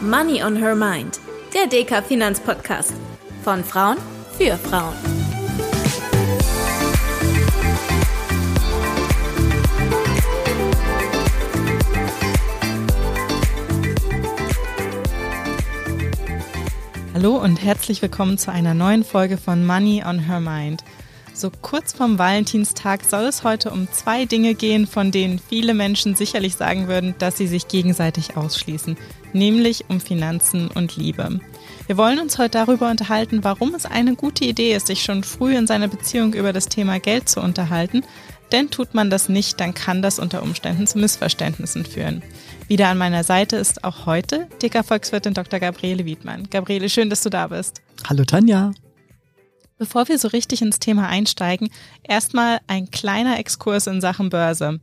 Money on Her Mind, der DK Finanzpodcast. Von Frauen für Frauen. Hallo und herzlich willkommen zu einer neuen Folge von Money on Her Mind. So kurz vorm Valentinstag soll es heute um zwei Dinge gehen, von denen viele Menschen sicherlich sagen würden, dass sie sich gegenseitig ausschließen, nämlich um Finanzen und Liebe. Wir wollen uns heute darüber unterhalten, warum es eine gute Idee ist, sich schon früh in seiner Beziehung über das Thema Geld zu unterhalten, denn tut man das nicht, dann kann das unter Umständen zu Missverständnissen führen. Wieder an meiner Seite ist auch heute dicker Volkswirtin Dr. Gabriele Wiedmann. Gabriele, schön, dass du da bist. Hallo Tanja. Bevor wir so richtig ins Thema einsteigen, erstmal ein kleiner Exkurs in Sachen Börse.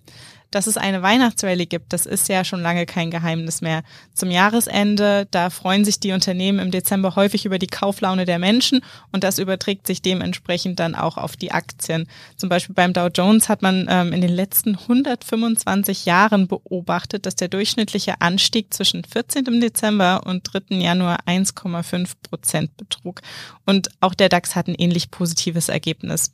Dass es eine Weihnachtsrallye gibt, das ist ja schon lange kein Geheimnis mehr. Zum Jahresende, da freuen sich die Unternehmen im Dezember häufig über die Kauflaune der Menschen und das überträgt sich dementsprechend dann auch auf die Aktien. Zum Beispiel beim Dow Jones hat man ähm, in den letzten 125 Jahren beobachtet, dass der durchschnittliche Anstieg zwischen 14. Dezember und 3. Januar 1,5 Prozent betrug. Und auch der DAX hat ein ähnlich positives Ergebnis.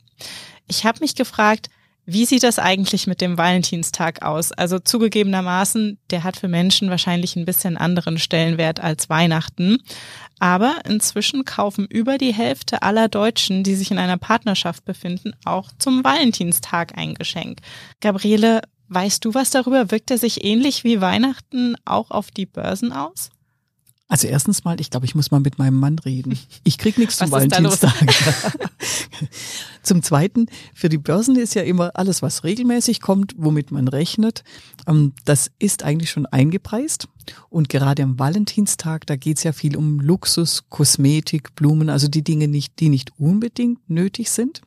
Ich habe mich gefragt, wie sieht das eigentlich mit dem Valentinstag aus? Also zugegebenermaßen, der hat für Menschen wahrscheinlich ein bisschen anderen Stellenwert als Weihnachten. Aber inzwischen kaufen über die Hälfte aller Deutschen, die sich in einer Partnerschaft befinden, auch zum Valentinstag ein Geschenk. Gabriele, weißt du was darüber? Wirkt er sich ähnlich wie Weihnachten auch auf die Börsen aus? Also erstens mal, ich glaube, ich muss mal mit meinem Mann reden. Ich krieg nichts zum Valentinstag. zum Zweiten, für die Börsen ist ja immer alles, was regelmäßig kommt, womit man rechnet, ähm, das ist eigentlich schon eingepreist. Und gerade am Valentinstag, da geht's ja viel um Luxus, Kosmetik, Blumen, also die Dinge nicht, die nicht unbedingt nötig sind.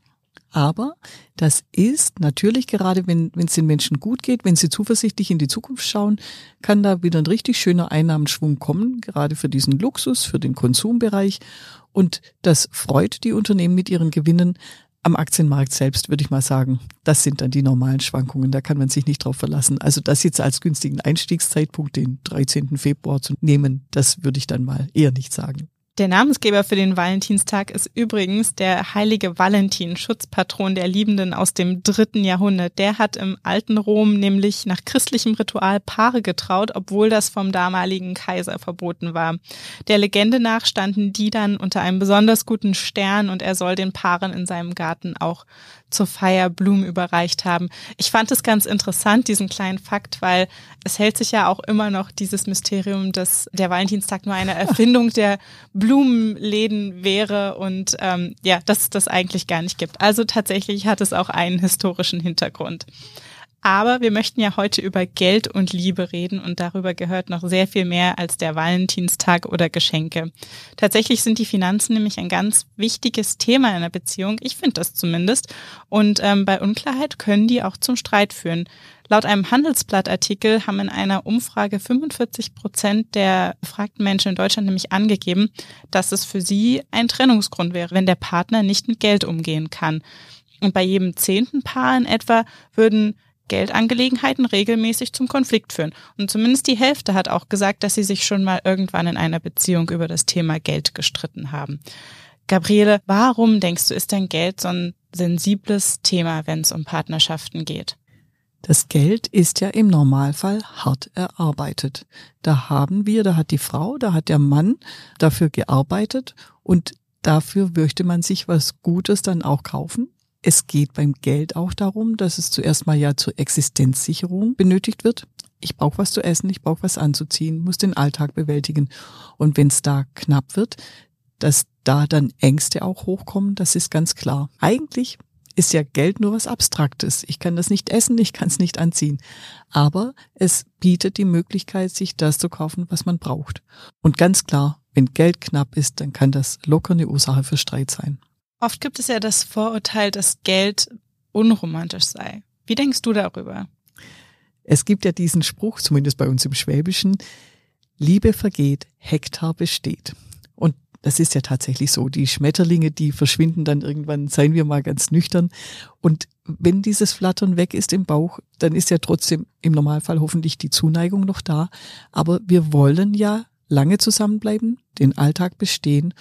Aber das ist natürlich gerade, wenn es den Menschen gut geht, wenn sie zuversichtlich in die Zukunft schauen, kann da wieder ein richtig schöner Einnahmenschwung kommen, gerade für diesen Luxus, für den Konsumbereich. Und das freut die Unternehmen mit ihren Gewinnen. Am Aktienmarkt selbst würde ich mal sagen, das sind dann die normalen Schwankungen, da kann man sich nicht drauf verlassen. Also das jetzt als günstigen Einstiegszeitpunkt, den 13. Februar zu nehmen, das würde ich dann mal eher nicht sagen. Der Namensgeber für den Valentinstag ist übrigens der heilige Valentin, Schutzpatron der Liebenden aus dem dritten Jahrhundert. Der hat im alten Rom nämlich nach christlichem Ritual Paare getraut, obwohl das vom damaligen Kaiser verboten war. Der Legende nach standen die dann unter einem besonders guten Stern und er soll den Paaren in seinem Garten auch zur Feier Blumen überreicht haben. Ich fand es ganz interessant, diesen kleinen Fakt, weil es hält sich ja auch immer noch dieses Mysterium, dass der Valentinstag nur eine Erfindung der Blumenläden wäre und ähm, ja, dass es das eigentlich gar nicht gibt. Also tatsächlich hat es auch einen historischen Hintergrund. Aber wir möchten ja heute über Geld und Liebe reden und darüber gehört noch sehr viel mehr als der Valentinstag oder Geschenke. Tatsächlich sind die Finanzen nämlich ein ganz wichtiges Thema in einer Beziehung. Ich finde das zumindest. Und ähm, bei Unklarheit können die auch zum Streit führen. Laut einem Handelsblattartikel haben in einer Umfrage 45 Prozent der befragten Menschen in Deutschland nämlich angegeben, dass es für sie ein Trennungsgrund wäre, wenn der Partner nicht mit Geld umgehen kann. Und bei jedem zehnten Paar in etwa würden Geldangelegenheiten regelmäßig zum Konflikt führen. Und zumindest die Hälfte hat auch gesagt, dass sie sich schon mal irgendwann in einer Beziehung über das Thema Geld gestritten haben. Gabriele, warum denkst du, ist denn Geld so ein sensibles Thema, wenn es um Partnerschaften geht? Das Geld ist ja im Normalfall hart erarbeitet. Da haben wir, da hat die Frau, da hat der Mann dafür gearbeitet und dafür möchte man sich was Gutes dann auch kaufen. Es geht beim Geld auch darum, dass es zuerst mal ja zur Existenzsicherung benötigt wird. Ich brauche was zu essen, ich brauche was anzuziehen, muss den Alltag bewältigen. Und wenn es da knapp wird, dass da dann Ängste auch hochkommen, das ist ganz klar. Eigentlich ist ja Geld nur was Abstraktes. Ich kann das nicht essen, ich kann es nicht anziehen. Aber es bietet die Möglichkeit, sich das zu kaufen, was man braucht. Und ganz klar, wenn Geld knapp ist, dann kann das locker eine Ursache für Streit sein. Oft gibt es ja das Vorurteil, dass Geld unromantisch sei. Wie denkst du darüber? Es gibt ja diesen Spruch, zumindest bei uns im Schwäbischen, Liebe vergeht, Hektar besteht. Und das ist ja tatsächlich so. Die Schmetterlinge, die verschwinden dann irgendwann, seien wir mal ganz nüchtern. Und wenn dieses Flattern weg ist im Bauch, dann ist ja trotzdem im Normalfall hoffentlich die Zuneigung noch da. Aber wir wollen ja lange zusammenbleiben, den Alltag bestehen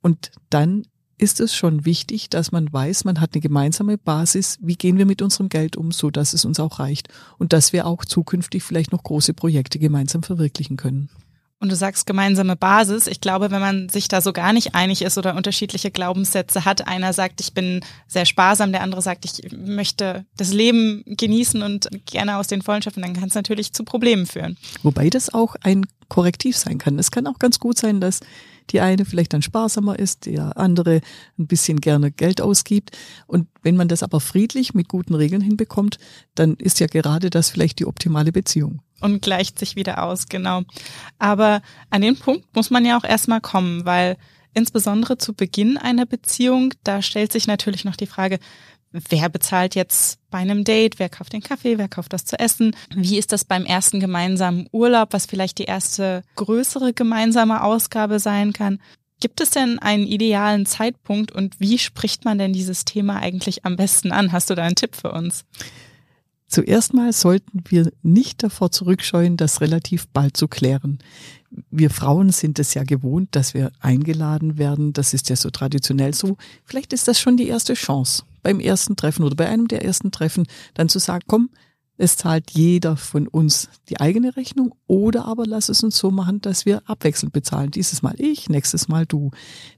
und dann ist es schon wichtig, dass man weiß, man hat eine gemeinsame Basis, wie gehen wir mit unserem Geld um, so dass es uns auch reicht und dass wir auch zukünftig vielleicht noch große Projekte gemeinsam verwirklichen können. Und du sagst gemeinsame Basis. Ich glaube, wenn man sich da so gar nicht einig ist oder unterschiedliche Glaubenssätze hat, einer sagt, ich bin sehr sparsam, der andere sagt, ich möchte das Leben genießen und gerne aus den Vollen schöpfen, dann kann es natürlich zu Problemen führen. Wobei das auch ein Korrektiv sein kann. Es kann auch ganz gut sein, dass die eine vielleicht dann sparsamer ist, der andere ein bisschen gerne Geld ausgibt. Und wenn man das aber friedlich mit guten Regeln hinbekommt, dann ist ja gerade das vielleicht die optimale Beziehung und gleicht sich wieder aus, genau. Aber an den Punkt muss man ja auch erstmal kommen, weil insbesondere zu Beginn einer Beziehung, da stellt sich natürlich noch die Frage, wer bezahlt jetzt bei einem Date, wer kauft den Kaffee, wer kauft das zu essen, wie ist das beim ersten gemeinsamen Urlaub, was vielleicht die erste größere gemeinsame Ausgabe sein kann. Gibt es denn einen idealen Zeitpunkt und wie spricht man denn dieses Thema eigentlich am besten an? Hast du da einen Tipp für uns? Zuerst mal sollten wir nicht davor zurückscheuen, das relativ bald zu klären. Wir Frauen sind es ja gewohnt, dass wir eingeladen werden. Das ist ja so traditionell so. Vielleicht ist das schon die erste Chance beim ersten Treffen oder bei einem der ersten Treffen, dann zu sagen, komm, es zahlt jeder von uns die eigene Rechnung oder aber lass es uns so machen, dass wir abwechselnd bezahlen. Dieses Mal ich, nächstes Mal du.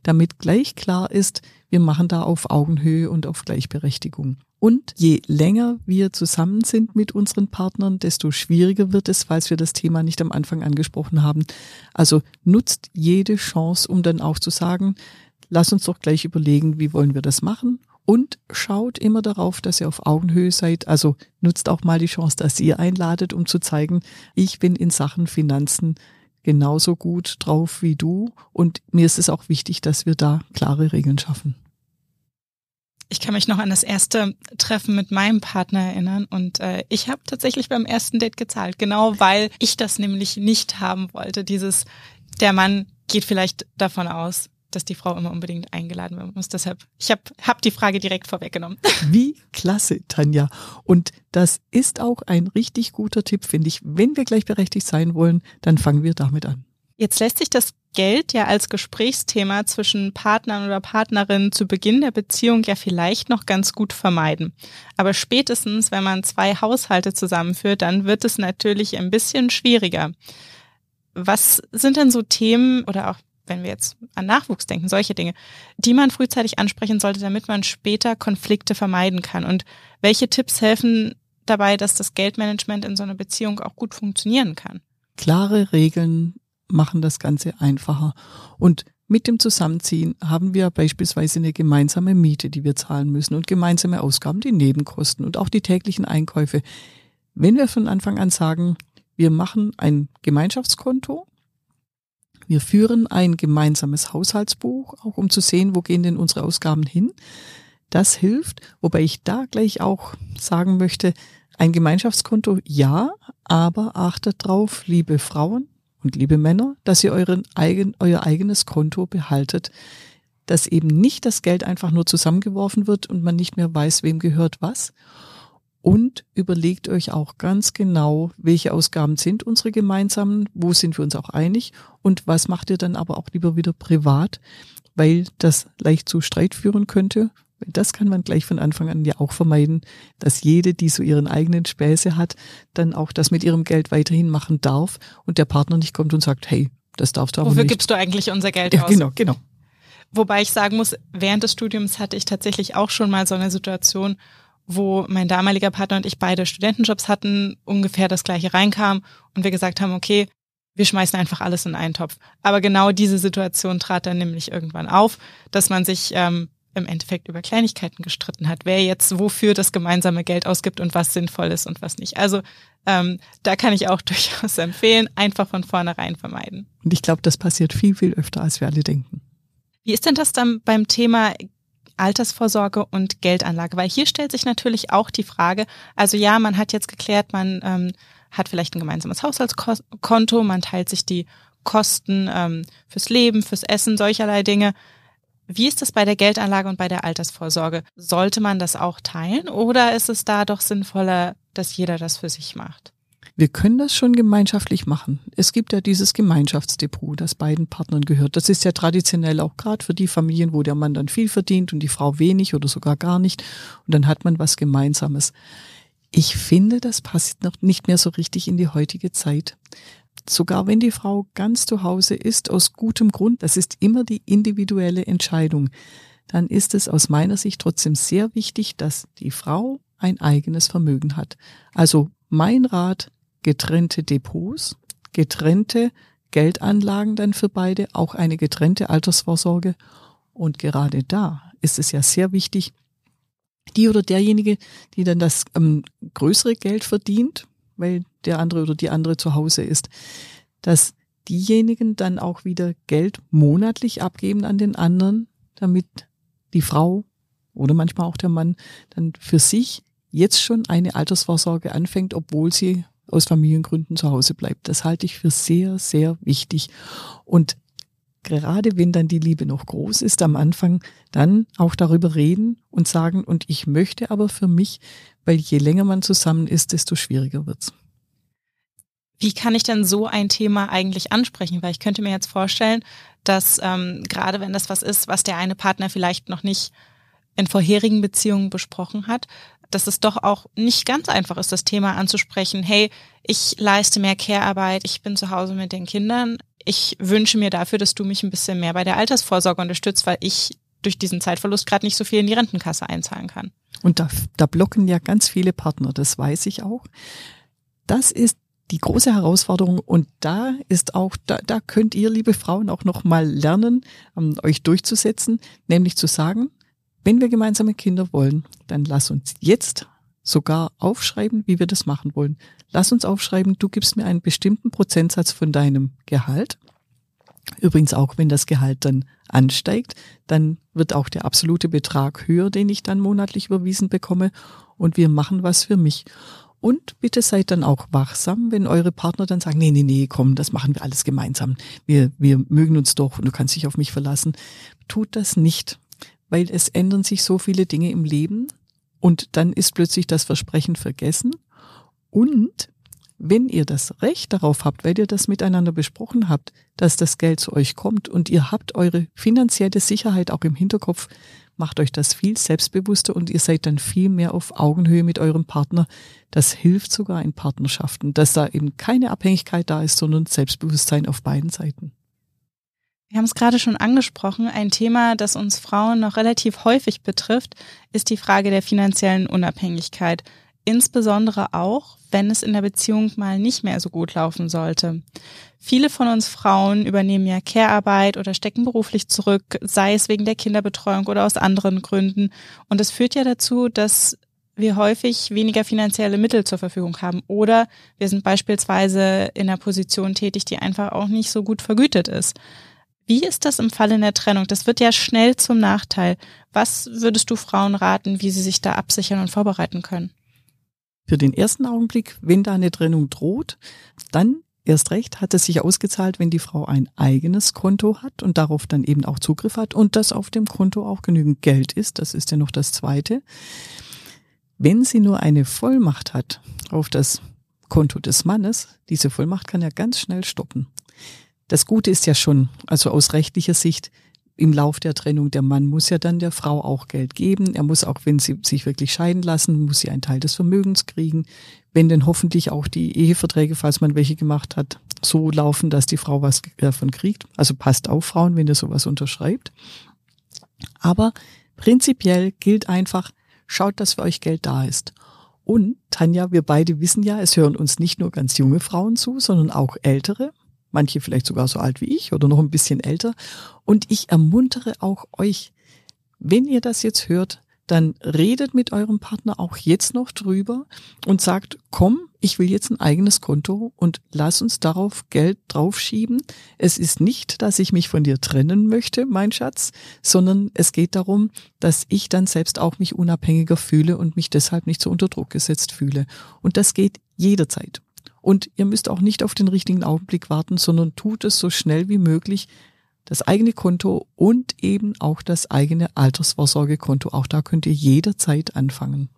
Damit gleich klar ist, wir machen da auf Augenhöhe und auf Gleichberechtigung. Und je länger wir zusammen sind mit unseren Partnern, desto schwieriger wird es, falls wir das Thema nicht am Anfang angesprochen haben. Also nutzt jede Chance, um dann auch zu sagen, lass uns doch gleich überlegen, wie wollen wir das machen und schaut immer darauf, dass ihr auf Augenhöhe seid. Also nutzt auch mal die Chance, dass ihr einladet, um zu zeigen, ich bin in Sachen Finanzen genauso gut drauf wie du. Und mir ist es auch wichtig, dass wir da klare Regeln schaffen ich kann mich noch an das erste Treffen mit meinem Partner erinnern und äh, ich habe tatsächlich beim ersten Date gezahlt, genau weil ich das nämlich nicht haben wollte. Dieses, der Mann geht vielleicht davon aus, dass die Frau immer unbedingt eingeladen werden muss. Deshalb, ich habe hab die Frage direkt vorweggenommen. Wie klasse, Tanja. Und das ist auch ein richtig guter Tipp, finde ich. Wenn wir gleichberechtigt sein wollen, dann fangen wir damit an. Jetzt lässt sich das Geld ja als Gesprächsthema zwischen Partnern oder Partnerinnen zu Beginn der Beziehung ja vielleicht noch ganz gut vermeiden. Aber spätestens, wenn man zwei Haushalte zusammenführt, dann wird es natürlich ein bisschen schwieriger. Was sind denn so Themen oder auch wenn wir jetzt an Nachwuchs denken, solche Dinge, die man frühzeitig ansprechen sollte, damit man später Konflikte vermeiden kann? Und welche Tipps helfen dabei, dass das Geldmanagement in so einer Beziehung auch gut funktionieren kann? Klare Regeln machen das Ganze einfacher. Und mit dem Zusammenziehen haben wir beispielsweise eine gemeinsame Miete, die wir zahlen müssen und gemeinsame Ausgaben, die Nebenkosten und auch die täglichen Einkäufe. Wenn wir von Anfang an sagen, wir machen ein Gemeinschaftskonto, wir führen ein gemeinsames Haushaltsbuch, auch um zu sehen, wo gehen denn unsere Ausgaben hin. Das hilft, wobei ich da gleich auch sagen möchte, ein Gemeinschaftskonto ja, aber achtet drauf, liebe Frauen, und liebe Männer, dass ihr euren eigen, euer eigenes Konto behaltet, dass eben nicht das Geld einfach nur zusammengeworfen wird und man nicht mehr weiß, wem gehört was. Und überlegt euch auch ganz genau, welche Ausgaben sind unsere gemeinsamen, wo sind wir uns auch einig und was macht ihr dann aber auch lieber wieder privat, weil das leicht zu Streit führen könnte das kann man gleich von Anfang an ja auch vermeiden, dass jede, die so ihren eigenen Späße hat, dann auch das mit ihrem Geld weiterhin machen darf und der Partner nicht kommt und sagt, hey, das darfst du aber Wofür nicht. gibst du eigentlich unser Geld ja, aus? Genau, genau. Wobei ich sagen muss, während des Studiums hatte ich tatsächlich auch schon mal so eine Situation, wo mein damaliger Partner und ich beide Studentenjobs hatten, ungefähr das gleiche reinkam und wir gesagt haben, okay, wir schmeißen einfach alles in einen Topf. Aber genau diese Situation trat dann nämlich irgendwann auf, dass man sich ähm, im Endeffekt über Kleinigkeiten gestritten hat, wer jetzt wofür das gemeinsame Geld ausgibt und was sinnvoll ist und was nicht. Also ähm, da kann ich auch durchaus empfehlen, einfach von vornherein vermeiden. Und ich glaube, das passiert viel, viel öfter, als wir alle denken. Wie ist denn das dann beim Thema Altersvorsorge und Geldanlage? Weil hier stellt sich natürlich auch die Frage, also ja, man hat jetzt geklärt, man ähm, hat vielleicht ein gemeinsames Haushaltskonto, man teilt sich die Kosten ähm, fürs Leben, fürs Essen, solcherlei Dinge. Wie ist das bei der Geldanlage und bei der Altersvorsorge? Sollte man das auch teilen oder ist es da doch sinnvoller, dass jeder das für sich macht? Wir können das schon gemeinschaftlich machen. Es gibt ja dieses Gemeinschaftsdepot, das beiden Partnern gehört. Das ist ja traditionell auch gerade für die Familien, wo der Mann dann viel verdient und die Frau wenig oder sogar gar nicht. Und dann hat man was Gemeinsames. Ich finde, das passt noch nicht mehr so richtig in die heutige Zeit. Sogar wenn die Frau ganz zu Hause ist, aus gutem Grund, das ist immer die individuelle Entscheidung, dann ist es aus meiner Sicht trotzdem sehr wichtig, dass die Frau ein eigenes Vermögen hat. Also mein Rat, getrennte Depots, getrennte Geldanlagen dann für beide, auch eine getrennte Altersvorsorge. Und gerade da ist es ja sehr wichtig, die oder derjenige, die dann das ähm, größere Geld verdient, weil der andere oder die andere zu Hause ist, dass diejenigen dann auch wieder Geld monatlich abgeben an den anderen, damit die Frau oder manchmal auch der Mann dann für sich jetzt schon eine Altersvorsorge anfängt, obwohl sie aus Familiengründen zu Hause bleibt. Das halte ich für sehr, sehr wichtig. Und gerade wenn dann die Liebe noch groß ist am Anfang, dann auch darüber reden und sagen, und ich möchte aber für mich, weil je länger man zusammen ist, desto schwieriger wird's. Wie kann ich denn so ein Thema eigentlich ansprechen? Weil ich könnte mir jetzt vorstellen, dass ähm, gerade wenn das was ist, was der eine Partner vielleicht noch nicht in vorherigen Beziehungen besprochen hat, dass es doch auch nicht ganz einfach ist, das Thema anzusprechen. Hey, ich leiste mehr Care-Arbeit, ich bin zu Hause mit den Kindern, ich wünsche mir dafür, dass du mich ein bisschen mehr bei der Altersvorsorge unterstützt, weil ich durch diesen Zeitverlust gerade nicht so viel in die Rentenkasse einzahlen kann. Und da, da blocken ja ganz viele Partner, das weiß ich auch. Das ist die große Herausforderung und da ist auch, da, da könnt ihr, liebe Frauen, auch noch mal lernen, um, euch durchzusetzen, nämlich zu sagen, wenn wir gemeinsame Kinder wollen, dann lass uns jetzt sogar aufschreiben, wie wir das machen wollen. Lass uns aufschreiben, du gibst mir einen bestimmten Prozentsatz von deinem Gehalt. Übrigens auch, wenn das Gehalt dann ansteigt, dann wird auch der absolute Betrag höher, den ich dann monatlich überwiesen bekomme. Und wir machen was für mich. Und bitte seid dann auch wachsam, wenn eure Partner dann sagen, nee, nee, nee, komm, das machen wir alles gemeinsam. Wir, wir mögen uns doch und du kannst dich auf mich verlassen. Tut das nicht, weil es ändern sich so viele Dinge im Leben und dann ist plötzlich das Versprechen vergessen und wenn ihr das Recht darauf habt, weil ihr das miteinander besprochen habt, dass das Geld zu euch kommt und ihr habt eure finanzielle Sicherheit auch im Hinterkopf, macht euch das viel selbstbewusster und ihr seid dann viel mehr auf Augenhöhe mit eurem Partner. Das hilft sogar in Partnerschaften, dass da eben keine Abhängigkeit da ist, sondern Selbstbewusstsein auf beiden Seiten. Wir haben es gerade schon angesprochen. Ein Thema, das uns Frauen noch relativ häufig betrifft, ist die Frage der finanziellen Unabhängigkeit insbesondere auch, wenn es in der Beziehung mal nicht mehr so gut laufen sollte. Viele von uns Frauen übernehmen ja Care-Arbeit oder stecken beruflich zurück, sei es wegen der Kinderbetreuung oder aus anderen Gründen. Und das führt ja dazu, dass wir häufig weniger finanzielle Mittel zur Verfügung haben oder wir sind beispielsweise in einer Position tätig, die einfach auch nicht so gut vergütet ist. Wie ist das im Fall in der Trennung? Das wird ja schnell zum Nachteil. Was würdest du Frauen raten, wie sie sich da absichern und vorbereiten können? Für den ersten Augenblick, wenn da eine Trennung droht, dann erst recht hat es sich ausgezahlt, wenn die Frau ein eigenes Konto hat und darauf dann eben auch Zugriff hat und dass auf dem Konto auch genügend Geld ist. Das ist ja noch das Zweite. Wenn sie nur eine Vollmacht hat auf das Konto des Mannes, diese Vollmacht kann ja ganz schnell stoppen. Das Gute ist ja schon, also aus rechtlicher Sicht, im Lauf der Trennung, der Mann muss ja dann der Frau auch Geld geben. Er muss auch, wenn sie sich wirklich scheiden lassen, muss sie einen Teil des Vermögens kriegen. Wenn denn hoffentlich auch die Eheverträge, falls man welche gemacht hat, so laufen, dass die Frau was davon kriegt. Also passt auf Frauen, wenn ihr sowas unterschreibt. Aber prinzipiell gilt einfach, schaut, dass für euch Geld da ist. Und Tanja, wir beide wissen ja, es hören uns nicht nur ganz junge Frauen zu, sondern auch ältere manche vielleicht sogar so alt wie ich oder noch ein bisschen älter. Und ich ermuntere auch euch, wenn ihr das jetzt hört, dann redet mit eurem Partner auch jetzt noch drüber und sagt, komm, ich will jetzt ein eigenes Konto und lass uns darauf Geld draufschieben. Es ist nicht, dass ich mich von dir trennen möchte, mein Schatz, sondern es geht darum, dass ich dann selbst auch mich unabhängiger fühle und mich deshalb nicht so unter Druck gesetzt fühle. Und das geht jederzeit. Und ihr müsst auch nicht auf den richtigen Augenblick warten, sondern tut es so schnell wie möglich. Das eigene Konto und eben auch das eigene Altersvorsorgekonto. Auch da könnt ihr jederzeit anfangen.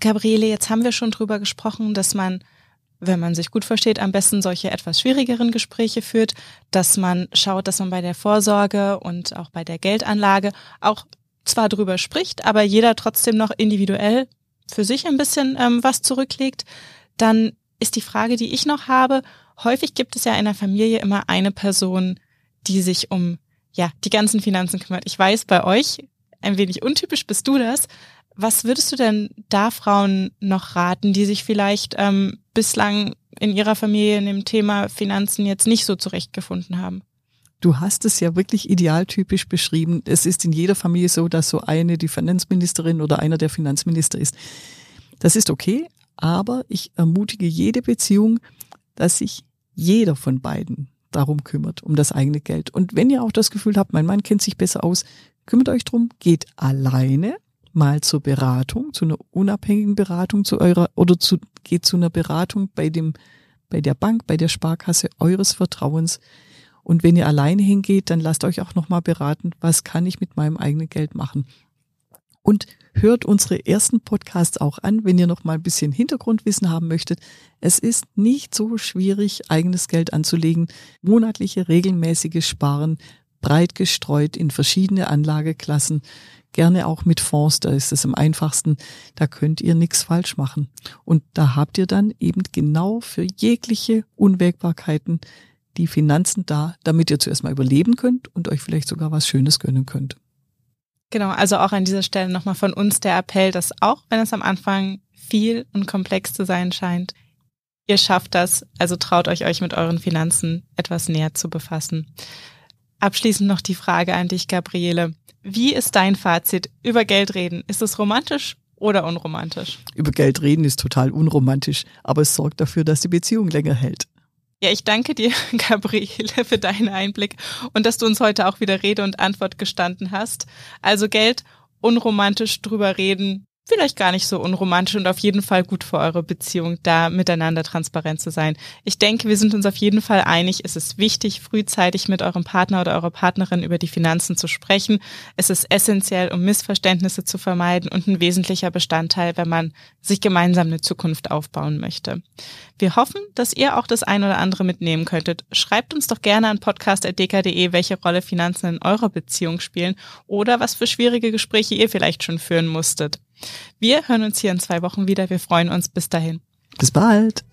Gabriele, jetzt haben wir schon drüber gesprochen, dass man wenn man sich gut versteht, am besten solche etwas schwierigeren Gespräche führt, dass man schaut, dass man bei der Vorsorge und auch bei der Geldanlage auch zwar drüber spricht, aber jeder trotzdem noch individuell für sich ein bisschen ähm, was zurücklegt, dann ist die Frage, die ich noch habe, häufig gibt es ja in der Familie immer eine Person, die sich um ja, die ganzen Finanzen kümmert. Ich weiß, bei euch, ein wenig untypisch bist du das. Was würdest du denn da Frauen noch raten, die sich vielleicht ähm, bislang in ihrer Familie in dem Thema Finanzen jetzt nicht so zurechtgefunden haben? Du hast es ja wirklich idealtypisch beschrieben. Es ist in jeder Familie so, dass so eine die Finanzministerin oder einer der Finanzminister ist. Das ist okay, aber ich ermutige jede Beziehung, dass sich jeder von beiden darum kümmert, um das eigene Geld. Und wenn ihr auch das Gefühl habt, mein Mann kennt sich besser aus, kümmert euch drum, geht alleine mal zur Beratung, zu einer unabhängigen Beratung zu eurer oder zu, geht zu einer Beratung bei dem, bei der Bank, bei der Sparkasse eures Vertrauens. Und wenn ihr alleine hingeht, dann lasst euch auch nochmal beraten, was kann ich mit meinem eigenen Geld machen. Und hört unsere ersten Podcasts auch an, wenn ihr noch mal ein bisschen Hintergrundwissen haben möchtet. Es ist nicht so schwierig, eigenes Geld anzulegen. Monatliche, regelmäßige Sparen, breit gestreut in verschiedene Anlageklassen, gerne auch mit Fonds, da ist es am einfachsten, da könnt ihr nichts falsch machen. Und da habt ihr dann eben genau für jegliche Unwägbarkeiten die Finanzen da, damit ihr zuerst mal überleben könnt und euch vielleicht sogar was Schönes gönnen könnt. Genau, also auch an dieser Stelle nochmal von uns der Appell, dass auch wenn es am Anfang viel und komplex zu sein scheint, ihr schafft das, also traut euch, euch mit euren Finanzen etwas näher zu befassen. Abschließend noch die Frage an dich, Gabriele. Wie ist dein Fazit über Geld reden? Ist es romantisch oder unromantisch? Über Geld reden ist total unromantisch, aber es sorgt dafür, dass die Beziehung länger hält. Ja, ich danke dir, Gabriele, für deinen Einblick und dass du uns heute auch wieder Rede und Antwort gestanden hast. Also Geld, unromantisch drüber reden, vielleicht gar nicht so unromantisch und auf jeden Fall gut für eure Beziehung, da miteinander transparent zu sein. Ich denke, wir sind uns auf jeden Fall einig, es ist wichtig, frühzeitig mit eurem Partner oder eurer Partnerin über die Finanzen zu sprechen. Es ist essentiell, um Missverständnisse zu vermeiden und ein wesentlicher Bestandteil, wenn man sich gemeinsam eine Zukunft aufbauen möchte. Wir hoffen, dass ihr auch das ein oder andere mitnehmen könntet. Schreibt uns doch gerne an podcast.dk.de, welche Rolle Finanzen in eurer Beziehung spielen oder was für schwierige Gespräche ihr vielleicht schon führen musstet. Wir hören uns hier in zwei Wochen wieder. Wir freuen uns. Bis dahin. Bis bald.